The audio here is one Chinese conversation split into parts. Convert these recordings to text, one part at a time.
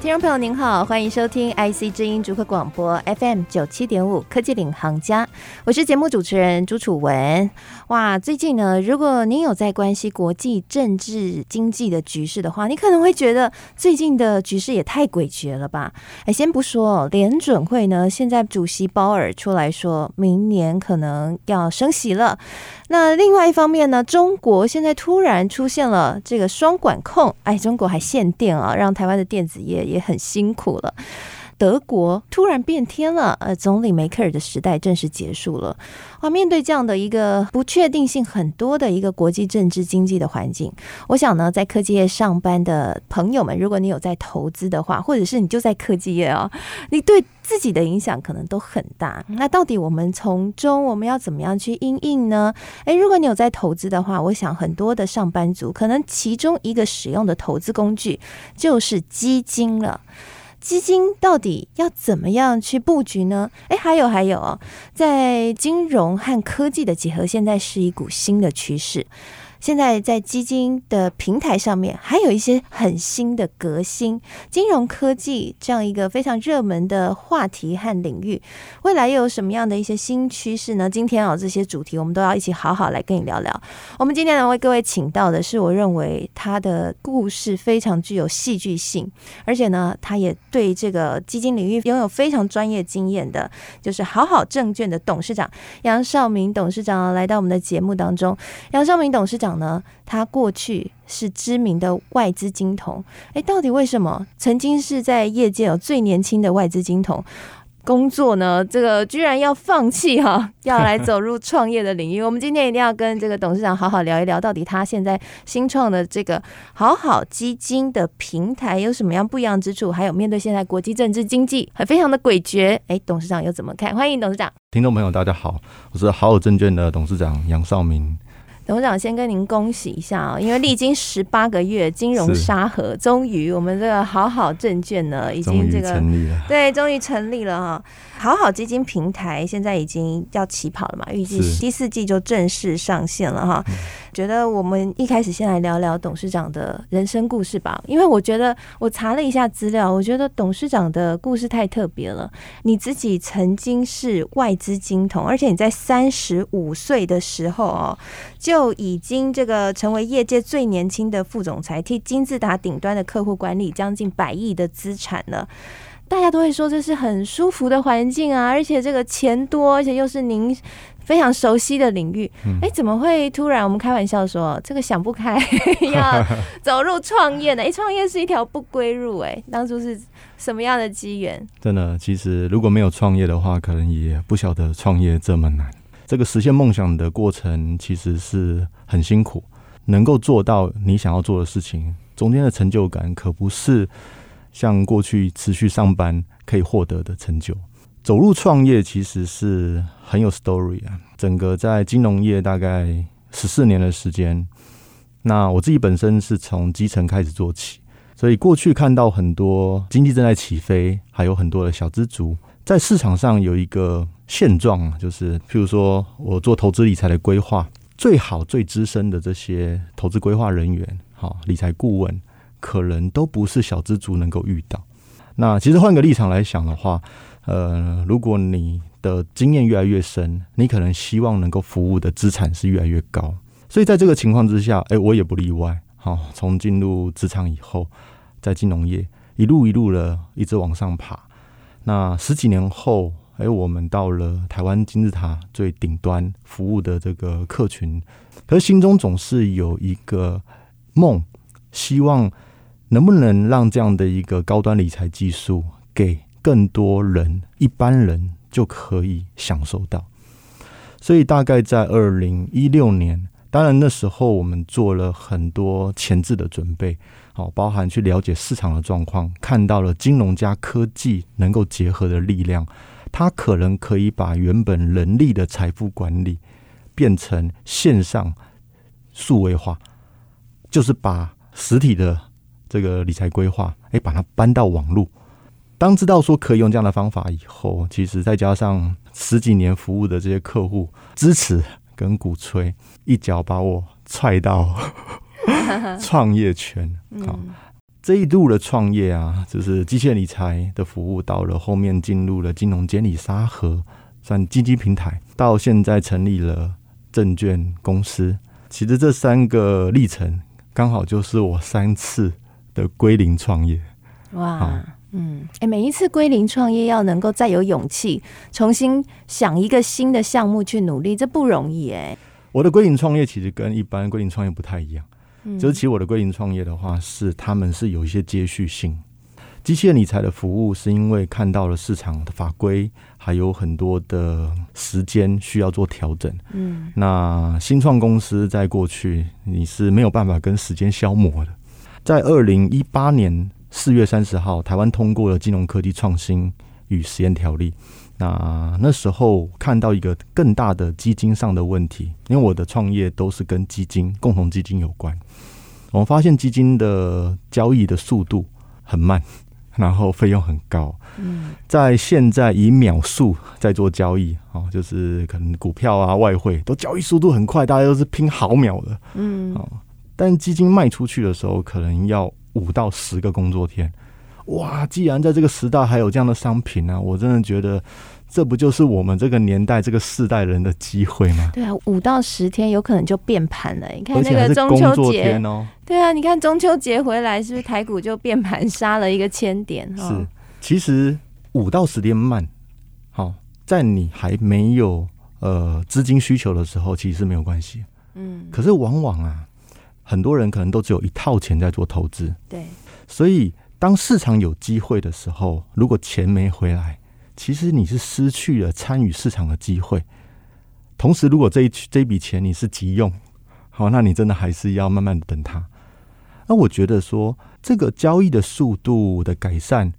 听众朋友您好，欢迎收听 IC 之音竹科广播 FM 九七点五科技领航家，我是节目主持人朱楚文。哇，最近呢，如果您有在关系国际政治经济的局势的话，你可能会觉得最近的局势也太诡谲了吧？哎，先不说联准会呢，现在主席鲍尔出来说明年可能要升息了。那另外一方面呢，中国现在突然出现了这个双管控，哎，中国还限电啊，让台湾的电子业也很辛苦了。德国突然变天了，呃，总理梅克尔的时代正式结束了。啊，面对这样的一个不确定性很多的一个国际政治经济的环境，我想呢，在科技业上班的朋友们，如果你有在投资的话，或者是你就在科技业啊，你对自己的影响可能都很大。那到底我们从中我们要怎么样去应应呢？诶，如果你有在投资的话，我想很多的上班族可能其中一个使用的投资工具就是基金了。基金到底要怎么样去布局呢？哎，还有还有哦，在金融和科技的结合，现在是一股新的趋势。现在在基金的平台上面，还有一些很新的革新，金融科技这样一个非常热门的话题和领域，未来又有什么样的一些新趋势呢？今天啊，这些主题我们都要一起好好来跟你聊聊。我们今天呢，为各位请到的是我认为他的故事非常具有戏剧性，而且呢，他也对这个基金领域拥有非常专业经验的，就是好好证券的董事长杨绍明董事长来到我们的节目当中。杨绍明董事长。呢，他过去是知名的外资金童，哎，到底为什么曾经是在业界有最年轻的外资金童工作呢？这个居然要放弃哈，要来走入创业的领域。我们今天一定要跟这个董事长好好聊一聊，到底他现在新创的这个好好基金的平台有什么样不一样之处？还有面对现在国际政治经济还非常的诡谲，哎，董事长又怎么看？欢迎董事长。听众朋友，大家好，我是好好证券的董事长杨少明。董事长先跟您恭喜一下啊，因为历经十八个月金融沙盒，终于我们这个好好证券呢，已经这个成立了，对，终于成立了哈。好好基金平台现在已经要起跑了嘛，预计第四季就正式上线了哈。觉得我们一开始先来聊聊董事长的人生故事吧，因为我觉得我查了一下资料，我觉得董事长的故事太特别了。你自己曾经是外资金童，而且你在三十五岁的时候哦，就已经这个成为业界最年轻的副总裁，替金字塔顶端的客户管理将近百亿的资产了。大家都会说这是很舒服的环境啊，而且这个钱多，而且又是您非常熟悉的领域。哎、嗯，怎么会突然我们开玩笑说这个想不开 要 走入创业呢？哎，创业是一条不归路。哎，当初是什么样的机缘？真的，其实如果没有创业的话，可能也不晓得创业这么难。这个实现梦想的过程其实是很辛苦，能够做到你想要做的事情，中间的成就感可不是。像过去持续上班可以获得的成就，走入创业其实是很有 story 啊。整个在金融业大概十四年的时间，那我自己本身是从基层开始做起，所以过去看到很多经济正在起飞，还有很多的小资族在市场上有一个现状，就是譬如说我做投资理财的规划，最好最资深的这些投资规划人员，好理财顾问。可能都不是小资族能够遇到。那其实换个立场来想的话，呃，如果你的经验越来越深，你可能希望能够服务的资产是越来越高。所以在这个情况之下，哎，我也不例外。好，从进入职场以后，在金融业一路一路的一直往上爬。那十几年后，哎，我们到了台湾金字塔最顶端服务的这个客群，可是心中总是有一个梦，希望。能不能让这样的一个高端理财技术给更多人，一般人就可以享受到？所以大概在二零一六年，当然那时候我们做了很多前置的准备，好，包含去了解市场的状况，看到了金融加科技能够结合的力量，它可能可以把原本人力的财富管理变成线上数位化，就是把实体的。这个理财规划，哎，把它搬到网络，当知道说可以用这样的方法以后，其实再加上十几年服务的这些客户支持跟鼓吹，一脚把我踹到 创业圈。好，这一路的创业啊，就是机械理财的服务，到了后面进入了金融监理沙盒，算基金平台，到现在成立了证券公司。其实这三个历程，刚好就是我三次的归零创业。哇！嗯，哎、欸，每一次归零创业要能够再有勇气，重新想一个新的项目去努力，这不容易哎、欸。我的归零创业其实跟一般归零创业不太一样，嗯，就是其实我的归零创业的话是他们是有一些接续性。机器人理财的服务是因为看到了市场的法规还有很多的时间需要做调整，嗯，那新创公司在过去你是没有办法跟时间消磨的，在二零一八年。四月三十号，台湾通过了《金融科技创新与实验条例》。那那时候看到一个更大的基金上的问题，因为我的创业都是跟基金、共同基金有关。我们发现基金的交易的速度很慢，然后费用很高。嗯，在现在以秒数在做交易啊，就是可能股票啊、外汇都交易速度很快，大家都是拼毫秒的。嗯，但基金卖出去的时候，可能要。五到十个工作天，哇！既然在这个时代还有这样的商品呢、啊，我真的觉得这不就是我们这个年代这个世代人的机会吗？对啊，五到十天有可能就变盘了。你看那个中秋节哦，对啊，你看中秋节回来是不是台股就变盘杀了一个千点？是，其实五到十天慢，好，在你还没有呃资金需求的时候，其实是没有关系。嗯，可是往往啊。很多人可能都只有一套钱在做投资，对，所以当市场有机会的时候，如果钱没回来，其实你是失去了参与市场的机会。同时，如果这一这笔钱你是急用，好，那你真的还是要慢慢的等它。那我觉得说，这个交易的速度的改善，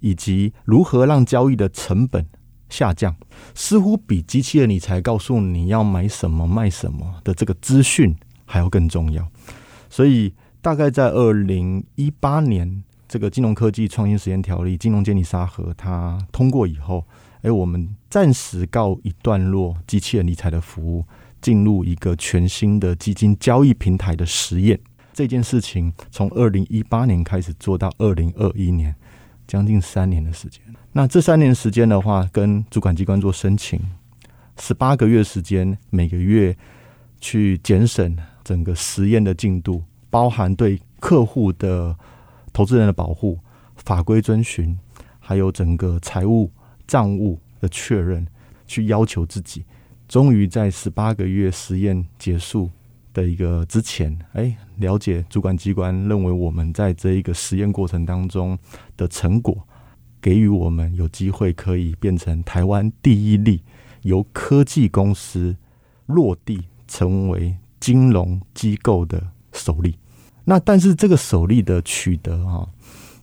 以及如何让交易的成本下降，似乎比机器人理财告诉你要买什么卖什么的这个资讯还要更重要。所以，大概在二零一八年，这个金融科技创新实验条例、金融监理沙盒它通过以后，哎，我们暂时告一段落机器人理财的服务，进入一个全新的基金交易平台的实验。这件事情从二零一八年开始做到二零二一年，将近三年的时间。那这三年时间的话，跟主管机关做申请，十八个月时间，每个月去检审。整个实验的进度，包含对客户的投资人的保护、法规遵循，还有整个财务账务的确认，去要求自己。终于在十八个月实验结束的一个之前，哎，了解主管机关认为我们在这一个实验过程当中的成果，给予我们有机会可以变成台湾第一例由科技公司落地成为。金融机构的首例，那但是这个首例的取得啊，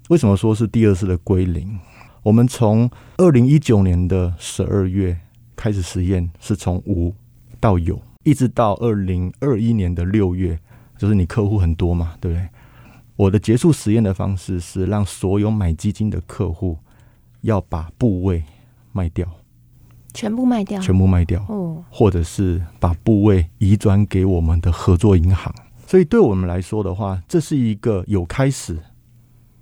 为什么说是第二次的归零？我们从二零一九年的十二月开始实验，是从无到有，一直到二零二一年的六月，就是你客户很多嘛，对不对？我的结束实验的方式是让所有买基金的客户要把部位卖掉。全部卖掉，全部卖掉，哦，或者是把部位移转给我们的合作银行。所以对我们来说的话，这是一个有开始，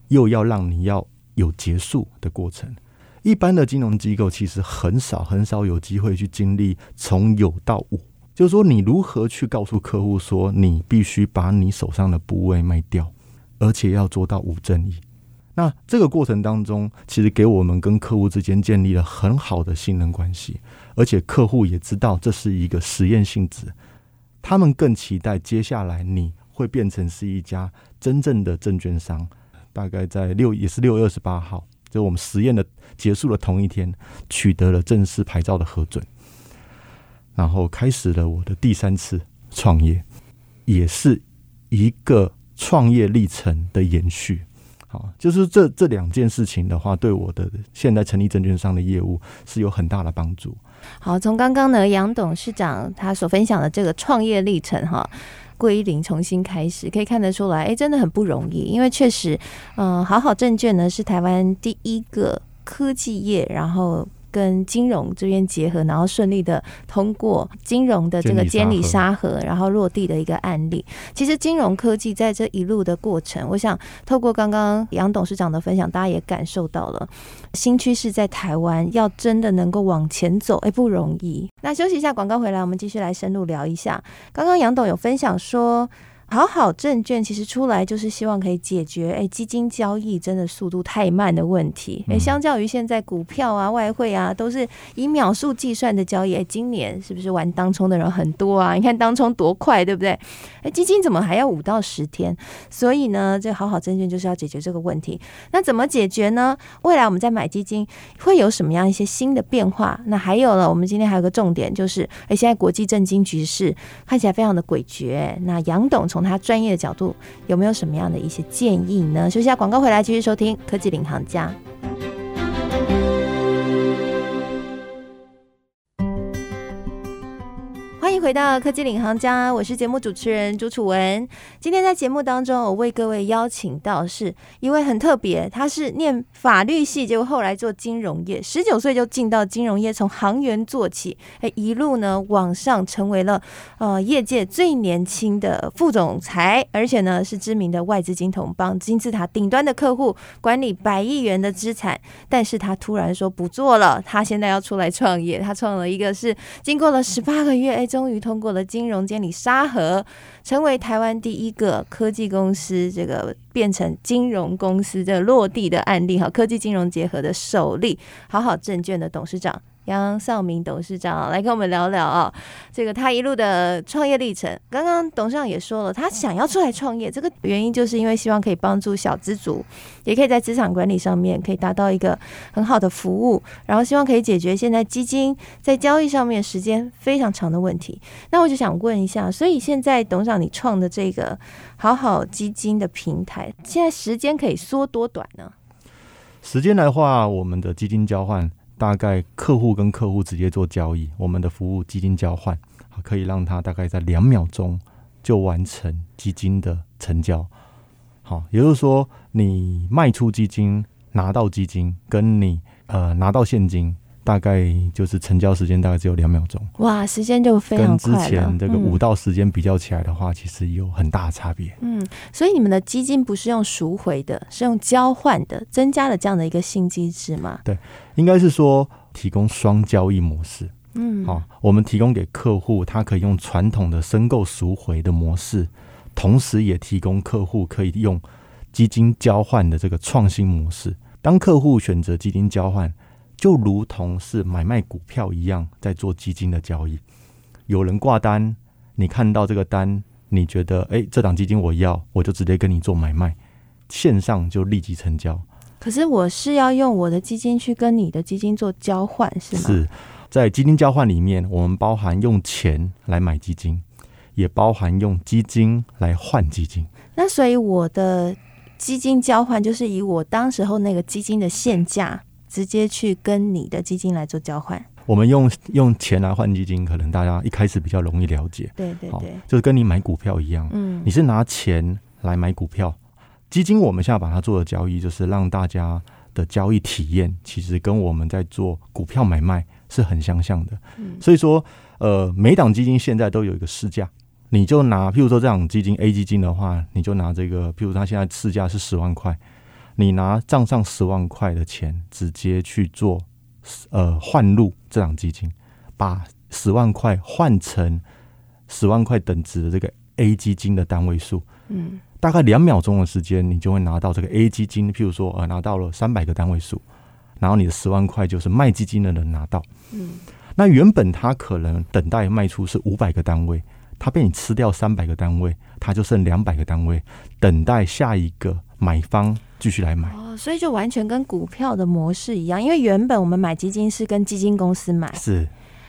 又要让你要有结束的过程。一般的金融机构其实很少很少有机会去经历从有到无，就是说你如何去告诉客户说，你必须把你手上的部位卖掉，而且要做到无争议。那这个过程当中，其实给我们跟客户之间建立了很好的信任关系，而且客户也知道这是一个实验性质，他们更期待接下来你会变成是一家真正的证券商。大概在六也是六月二十八号，就我们实验的结束的同一天，取得了正式牌照的核准，然后开始了我的第三次创业，也是一个创业历程的延续。好，就是这这两件事情的话，对我的现在成立证券商的业务是有很大的帮助。好，从刚刚呢杨董事长他所分享的这个创业历程哈，归零，重新开始，可以看得出来，哎，真的很不容易。因为确实，嗯、好好证券呢是台湾第一个科技业，然后。跟金融这边结合，然后顺利的通过金融的这个监理沙盒，然后落地的一个案例。其实金融科技在这一路的过程，我想透过刚刚杨董事长的分享，大家也感受到了新趋势在台湾要真的能够往前走，哎，不容易。那休息一下，广告回来，我们继续来深入聊一下。刚刚杨董有分享说。好好证券其实出来就是希望可以解决，哎，基金交易真的速度太慢的问题。哎，相较于现在股票啊、外汇啊都是以秒数计算的交易，哎，今年是不是玩当冲的人很多啊？你看当冲多快，对不对？哎，基金怎么还要五到十天？所以呢，这好好证券就是要解决这个问题。那怎么解决呢？未来我们在买基金会有什么样一些新的变化？那还有了，我们今天还有个重点就是，哎，现在国际政经局势看起来非常的诡谲。那杨董从从他专业的角度，有没有什么样的一些建议呢？休息下广告回来，继续收听科技领航家。欢迎回到科技领航家，我是节目主持人朱楚文。今天在节目当中，我为各位邀请到是一位很特别，他是念法律系，结果后来做金融业，十九岁就进到金融业，从行员做起，哎，一路呢往上成为了呃业界最年轻的副总裁，而且呢是知名的外资金统，帮金字塔顶端的客户管理百亿元的资产。但是他突然说不做了，他现在要出来创业，他创了一个是经过了十八个月，哎，终于通过了金融监理沙盒，成为台湾第一个科技公司这个变成金融公司的落地的案例哈，科技金融结合的首例，好好证券的董事长。杨少明董事长来跟我们聊聊啊，这个他一路的创业历程。刚刚董事长也说了，他想要出来创业，这个原因就是因为希望可以帮助小资族，也可以在资产管理上面可以达到一个很好的服务，然后希望可以解决现在基金在交易上面时间非常长的问题。那我就想问一下，所以现在董事长你创的这个好好基金的平台，现在时间可以缩多短呢？时间的话，我们的基金交换。大概客户跟客户直接做交易，我们的服务基金交换，可以让他大概在两秒钟就完成基金的成交。好，也就是说，你卖出基金拿到基金，跟你呃拿到现金。大概就是成交时间大概只有两秒钟，哇，时间就非常快了。跟之前这个五到时间比较起来的话，嗯、其实有很大的差别。嗯，所以你们的基金不是用赎回的，是用交换的，增加了这样的一个新机制吗？对，应该是说提供双交易模式。嗯，好，我们提供给客户，他可以用传统的申购赎回的模式，同时也提供客户可以用基金交换的这个创新模式。当客户选择基金交换。就如同是买卖股票一样，在做基金的交易。有人挂单，你看到这个单，你觉得哎，这档基金我要，我就直接跟你做买卖，线上就立即成交。可是我是要用我的基金去跟你的基金做交换，是吗？是在基金交换里面，我们包含用钱来买基金，也包含用基金来换基金。那所以我的基金交换就是以我当时候那个基金的现价。直接去跟你的基金来做交换，我们用用钱来换基金，可能大家一开始比较容易了解。对对对，就是跟你买股票一样，嗯，你是拿钱来买股票，基金我们现在把它做的交易，就是让大家的交易体验，其实跟我们在做股票买卖是很相像的。嗯，所以说，呃，每档基金现在都有一个市价，你就拿，譬如说这档基金 A 基金的话，你就拿这个，譬如它现在市价是十万块。你拿账上十万块的钱，直接去做呃换入这档基金，把十万块换成十万块等值的这个 A 基金的单位数，嗯，大概两秒钟的时间，你就会拿到这个 A 基金，譬如说呃拿到了三百个单位数，然后你的十万块就是卖基金的人拿到，嗯，那原本他可能等待卖出是五百个单位，他被你吃掉三百个单位，他就剩两百个单位，等待下一个买方。继续来买。哦，所以就完全跟股票的模式一样，因为原本我们买基金是跟基金公司买，是，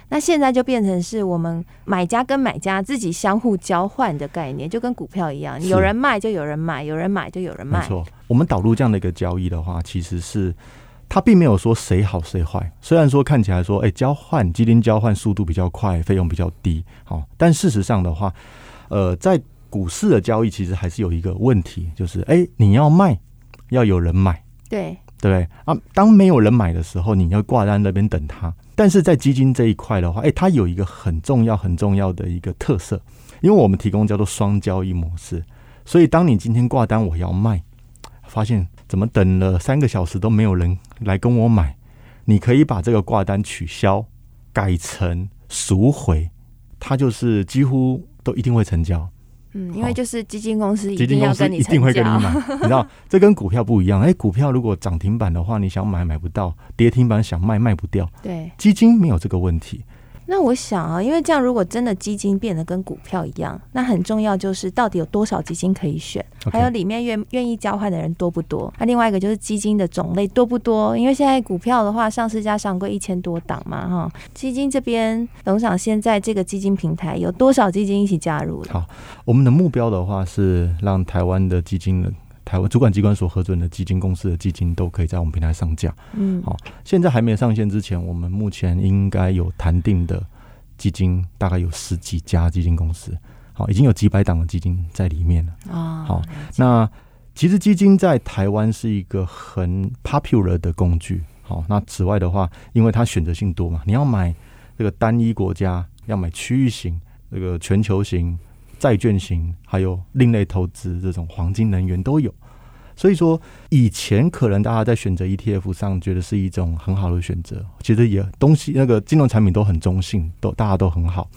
那现在就变成是我们买家跟买家自己相互交换的概念，就跟股票一样，有人卖就有人买，有人买就有人卖。没错，我们导入这样的一个交易的话，其实是它并没有说谁好谁坏，虽然说看起来说，哎，交换基金交换速度比较快，费用比较低，好，但事实上的话，呃，在股市的交易其实还是有一个问题，就是哎，你要卖，要有人买，对对啊？当没有人买的时候，你要挂在那边等它。但是在基金这一块的话，哎，它有一个很重要、很重要的一个特色，因为我们提供叫做双交易模式，所以当你今天挂单我要卖，发现怎么等了三个小时都没有人来跟我买，你可以把这个挂单取消，改成赎回，它就是几乎都一定会成交。嗯，因为就是基金公司一基金公司一定会跟你买，你知道这跟股票不一样。哎，股票如果涨停板的话，你想买买不到；跌停板想卖卖不掉。对，基金没有这个问题。那我想啊，因为这样，如果真的基金变得跟股票一样，那很重要就是到底有多少基金可以选.还有里面愿愿意交换的人多不多。那另外一个就是基金的种类多不多？因为现在股票的话，上市加上柜一千多档嘛，哈。基金这边，董事长现在这个基金平台有多少基金一起加入？好，我们的目标的话是让台湾的基金的台湾主管机关所核准的基金公司的基金都可以在我们平台上架。嗯，好，现在还没有上线之前，我们目前应该有谈定的基金大概有十几家基金公司，好，已经有几百档的基金在里面了。啊，好，那其实基金在台湾是一个很 popular 的工具。好，那此外的话，因为它选择性多嘛，你要买这个单一国家，要买区域型、这个全球型。债券型，还有另类投资这种黄金能源都有，所以说以前可能大家在选择 ETF 上觉得是一种很好的选择，其实也东西那个金融产品都很中性，都大家都很好。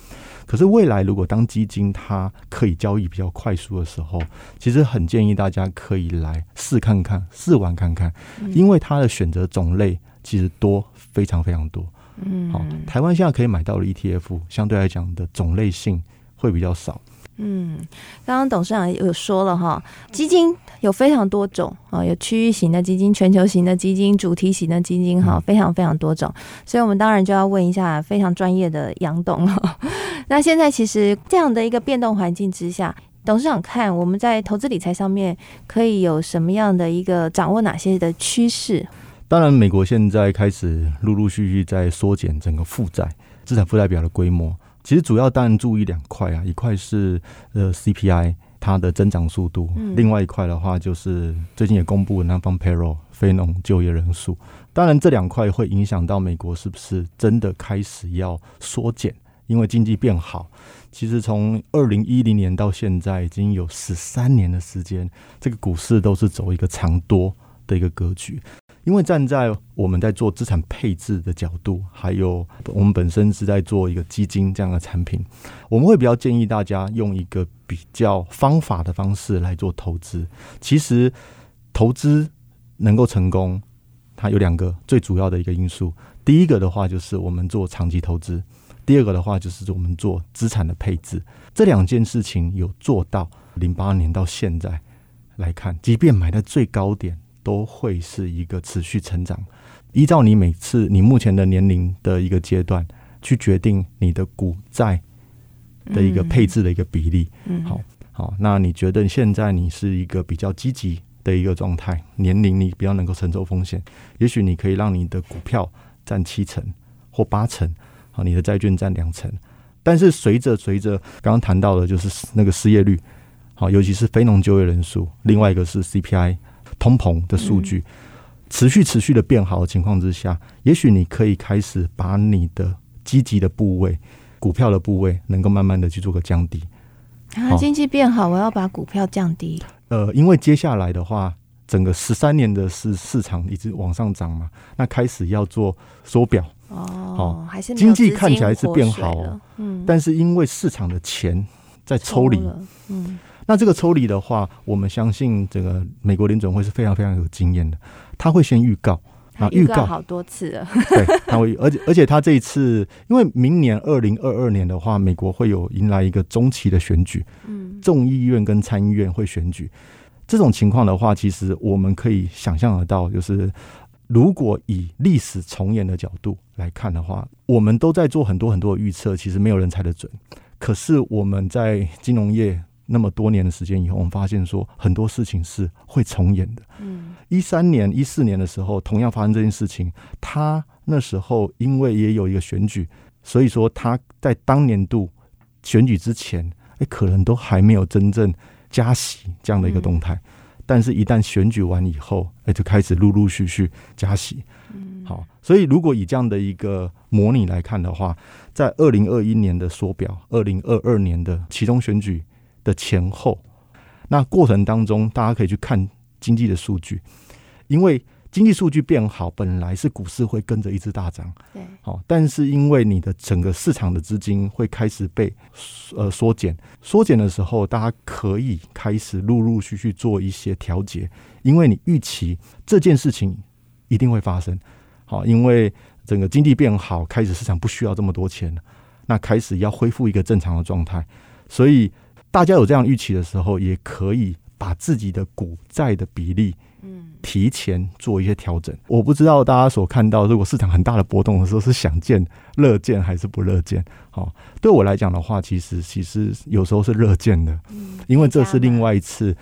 可是未来如果当基金它可以交易比较快速的时候，其实很建议大家可以来试看看，试玩看看，因为它的选择种类其实多，非常非常多。嗯，好，台湾现在可以买到的 ETF 相对来讲的种类性会比较少。嗯，刚刚董事长有说了哈，基金有非常多种啊，有区域型的基金、全球型的基金、主题型的基金哈，非常非常多种。所以，我们当然就要问一下非常专业的杨董了。那现在其实这样的一个变动环境之下，董事长看我们在投资理财上面可以有什么样的一个掌握哪些的趋势？当然，美国现在开始陆陆续续在缩减整个负债资产负债表的规模。其实主要当然注意两块啊，一块是呃 CPI 它的增长速度，嗯、另外一块的话就是最近也公布了 Non-Farm Payroll 非农就业人数。当然这两块会影响到美国是不是真的开始要缩减，因为经济变好。其实从二零一零年到现在已经有十三年的时间，这个股市都是走一个长多的一个格局。因为站在我们在做资产配置的角度，还有我们本身是在做一个基金这样的产品，我们会比较建议大家用一个比较方法的方式来做投资。其实投资能够成功，它有两个最主要的一个因素。第一个的话就是我们做长期投资，第二个的话就是我们做资产的配置。这两件事情有做到，零八年到现在来看，即便买在最高点。都会是一个持续成长，依照你每次你目前的年龄的一个阶段去决定你的股债的一个配置的一个比例。嗯，好，好，那你觉得现在你是一个比较积极的一个状态，年龄你比较能够承受风险，也许你可以让你的股票占七成或八成，好，你的债券占两成。但是随着随着刚刚谈到的就是那个失业率，好，尤其是非农就业人数，另外一个是 CPI。通膨的数据持续持续的变好的情况之下，也许你可以开始把你的积极的部位、股票的部位，能够慢慢的去做个降低。啊，经济变好，我要把股票降低。呃，因为接下来的话，整个十三年的市市场一直往上涨嘛，那开始要做缩表哦，哦，还是经济看起来是变好，嗯，但是因为市场的钱在抽离，嗯。那这个抽离的话，我们相信这个美国联准会是非常非常有经验的，他会先预告啊，预告。好多次了，对，他会，而且而且他这一次，因为明年二零二二年的话，美国会有迎来一个中期的选举，嗯，众议院跟参议院会选举，这种情况的话，其实我们可以想象得到，就是如果以历史重演的角度来看的话，我们都在做很多很多的预测，其实没有人猜得准，可是我们在金融业。那么多年的时间以后，我们发现说很多事情是会重演的。嗯，一三年、一四年的时候，同样发生这件事情，他那时候因为也有一个选举，所以说他在当年度选举之前，哎，可能都还没有真正加息这样的一个动态。嗯、但是，一旦选举完以后，哎、欸，就开始陆陆续续加息。嗯，好，所以如果以这样的一个模拟来看的话，在二零二一年的缩表，二零二二年的其中选举的前后，那过程当中，大家可以去看经济的数据，因为。经济数据变好，本来是股市会跟着一直大涨，对，好，但是因为你的整个市场的资金会开始被呃缩减，缩减的时候，大家可以开始陆陆续续做一些调节，因为你预期这件事情一定会发生，好，因为整个经济变好，开始市场不需要这么多钱了，那开始要恢复一个正常的状态，所以大家有这样预期的时候，也可以把自己的股债的比例。提前做一些调整，我不知道大家所看到，如果市场很大的波动的时候，是想见、乐见还是不乐见？好，对我来讲的话，其实其实有时候是乐见的，因为这是另外一次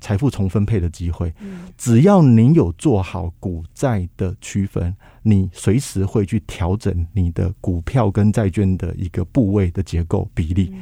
财富重分配的机会。只要你有做好股债的区分，你随时会去调整你的股票跟债券的一个部位的结构比例。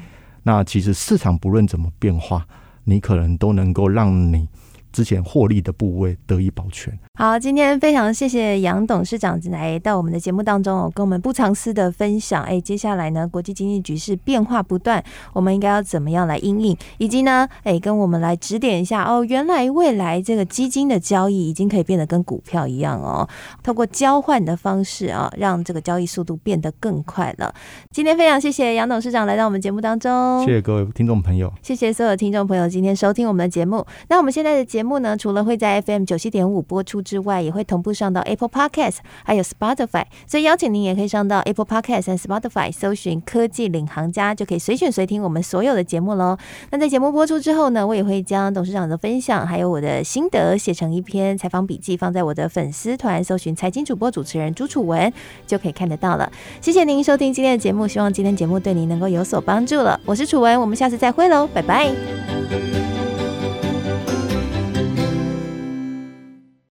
那其实市场不论怎么变化，你可能都能够让你。之前获利的部位得以保全。好，今天非常谢谢杨董事长来到我们的节目当中哦，跟我们不藏私的分享。哎，接下来呢，国际经济局势变化不断，我们应该要怎么样来应应？以及呢，哎，跟我们来指点一下哦。原来未来这个基金的交易已经可以变得跟股票一样哦，透过交换的方式啊，让这个交易速度变得更快了。今天非常谢谢杨董事长来到我们节目当中，谢谢各位听众朋友，谢谢所有听众朋友今天收听我们的节目。那我们现在的节目呢，除了会在 FM 九七点五播出。之外，也会同步上到 Apple Podcast，还有 Spotify，所以邀请您也可以上到 Apple Podcast 和 Spotify，搜寻“科技领航家”，就可以随选随听我们所有的节目喽。那在节目播出之后呢，我也会将董事长的分享，还有我的心得写成一篇采访笔记，放在我的粉丝团，搜寻“财经主播主持人朱楚文”，就可以看得到了。谢谢您收听今天的节目，希望今天节目对您能够有所帮助了。我是楚文，我们下次再会喽，拜拜。